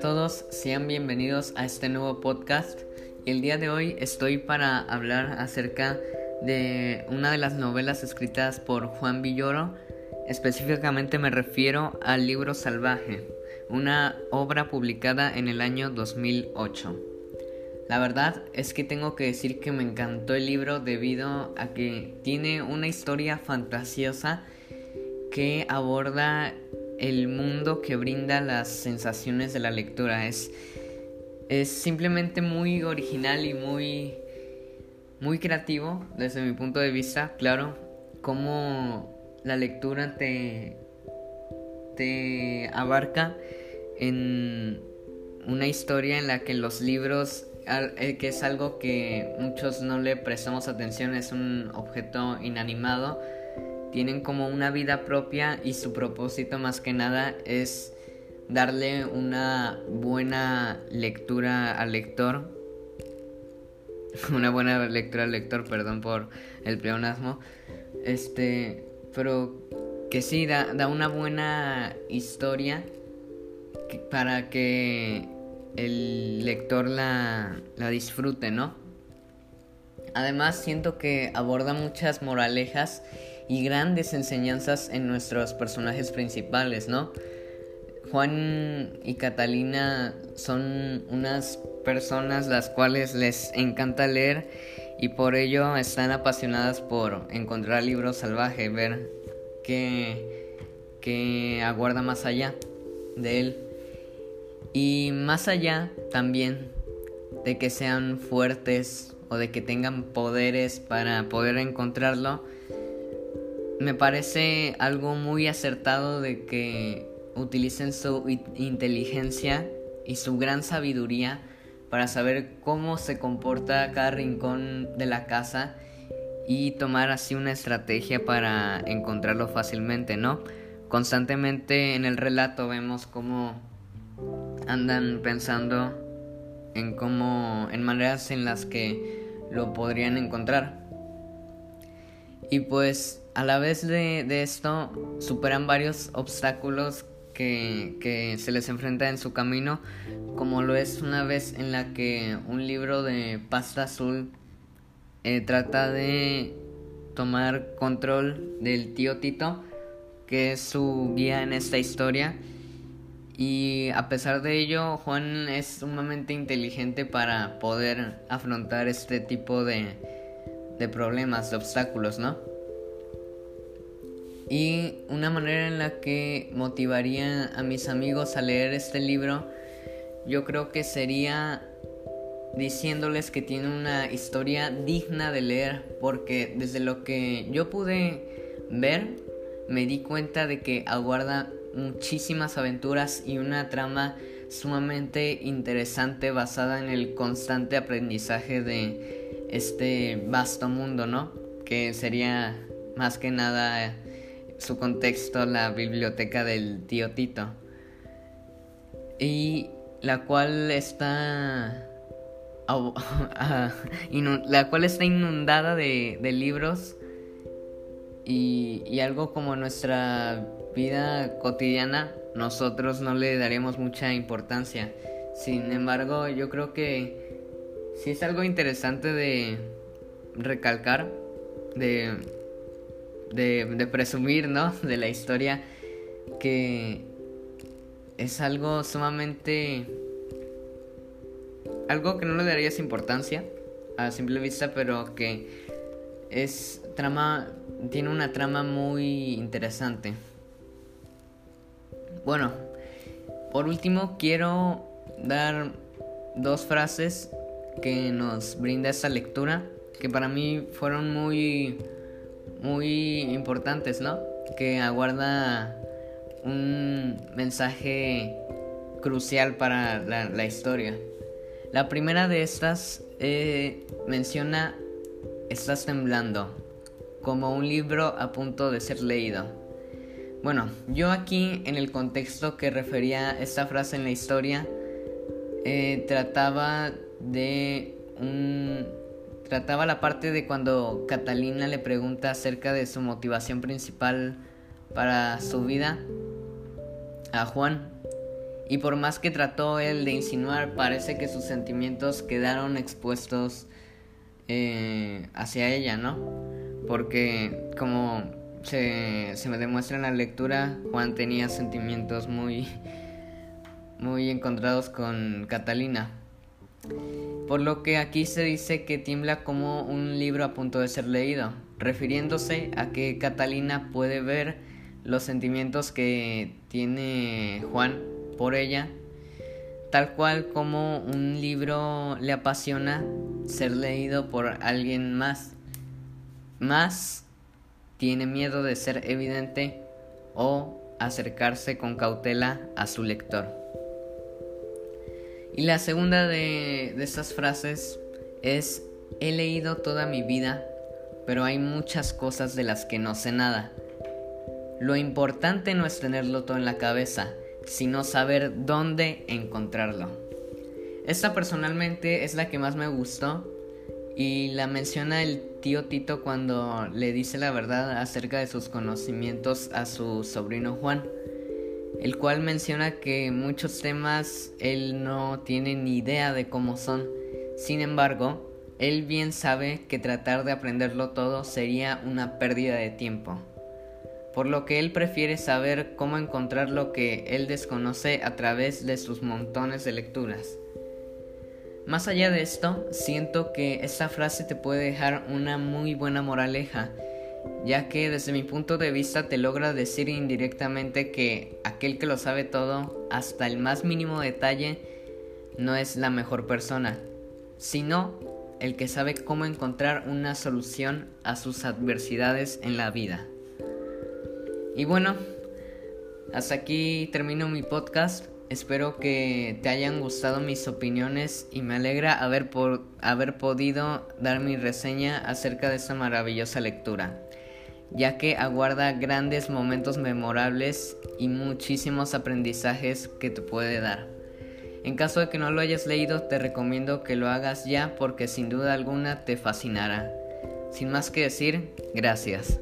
todos, sean bienvenidos a este nuevo podcast. El día de hoy estoy para hablar acerca de una de las novelas escritas por Juan Villoro. Específicamente me refiero al libro Salvaje, una obra publicada en el año 2008. La verdad es que tengo que decir que me encantó el libro debido a que tiene una historia fantasiosa que aborda el mundo que brinda las sensaciones de la lectura. Es, es simplemente muy original y muy, muy creativo desde mi punto de vista. Claro, cómo la lectura te, te abarca en una historia en la que los libros, eh, que es algo que muchos no le prestamos atención, es un objeto inanimado tienen como una vida propia y su propósito más que nada es darle una buena lectura al lector. una buena lectura al lector, perdón por el pleonasmo. Este, pero que sí, da, da una buena historia para que el lector la, la disfrute, ¿no? Además siento que aborda muchas moralejas y grandes enseñanzas en nuestros personajes principales, ¿no? Juan y Catalina son unas personas las cuales les encanta leer y por ello están apasionadas por encontrar libros salvajes, ver qué, qué aguarda más allá de él. Y más allá también de que sean fuertes o de que tengan poderes para poder encontrarlo, me parece algo muy acertado de que utilicen su inteligencia y su gran sabiduría para saber cómo se comporta cada rincón de la casa y tomar así una estrategia para encontrarlo fácilmente, ¿no? Constantemente en el relato vemos cómo andan pensando en cómo en maneras en las que lo podrían encontrar. Y pues a la vez de, esto superan varios obstáculos que, se les enfrenta en su camino, como lo es una vez en la que un libro de pasta azul eh, trata de tomar control del tío Tito, que es su guía en esta historia. Y a pesar de ello, Juan es sumamente inteligente para poder afrontar este tipo de, de problemas, de obstáculos, ¿no? Y una manera en la que motivaría a mis amigos a leer este libro, yo creo que sería diciéndoles que tiene una historia digna de leer, porque desde lo que yo pude ver, me di cuenta de que aguarda muchísimas aventuras y una trama sumamente interesante basada en el constante aprendizaje de este vasto mundo, ¿no? Que sería más que nada su contexto la biblioteca del tío Tito. Y la cual está ah, la cual está inundada de, libros y, algo como nuestra vida cotidiana nosotros no le daremos mucha importancia. Sin embargo, yo creo que sí es algo interesante de recalcar, de de, presumir, ¿no? De la historia que es algo sumamente... Algo que no le darías importancia a simple vista, pero que es trama... Tiene una trama muy interesante. Bueno, por último quiero dar dos frases que nos brinda esta lectura, que para mí fueron muy muy importantes, ¿no? Que aguarda un mensaje crucial para la, historia. La primera de estas eh, menciona Estás temblando, como un libro a punto de ser leído. Bueno, yo aquí en el contexto que refería esta frase en la historia, eh, trataba de un Trataba la parte de cuando Catalina le pregunta acerca de su motivación principal para su vida a Juan y por más que trató él de insinuar, parece que sus sentimientos quedaron expuestos eh, hacia ella, ¿no? Porque como se, se me demuestra en la lectura, Juan tenía sentimientos muy, muy encontrados con Catalina. Por lo que aquí se dice que tiembla como un libro a punto de ser leído, refiriéndose a que Catalina puede ver los sentimientos que tiene Juan por ella, tal cual como un libro le apasiona ser leído por alguien más. Más tiene miedo de ser evidente o acercarse con cautela a su lector. Y la segunda de, de estas frases es, he leído toda mi vida, pero hay muchas cosas de las que no sé nada. Lo importante no es tenerlo todo en la cabeza, sino saber dónde encontrarlo. Esta personalmente es la que más me gustó y la menciona el tío Tito cuando le dice la verdad acerca de sus conocimientos a su sobrino Juan, el cual menciona que muchos temas él no tiene ni idea de cómo son. Sin embargo, él bien sabe que tratar de aprenderlo todo sería una pérdida de tiempo por lo que él prefiere saber cómo encontrar lo que él desconoce a través de sus montones de lecturas. Más allá de esto, siento que esta frase te puede dejar una muy buena moraleja, ya que desde mi punto de vista te logra decir indirectamente que aquel que lo sabe todo, hasta el más mínimo detalle, no es la mejor persona, sino el que sabe cómo encontrar una solución a sus adversidades en la vida. Y bueno, hasta aquí termino mi podcast. Espero que te hayan gustado mis opiniones y me alegra haber, por, haber podido dar mi reseña acerca de esta maravillosa lectura, ya que aguarda grandes momentos memorables y muchísimos aprendizajes que te puede dar. En caso de que no lo hayas leído, te recomiendo que lo hagas ya porque sin duda alguna te fascinará. Sin más que decir, gracias.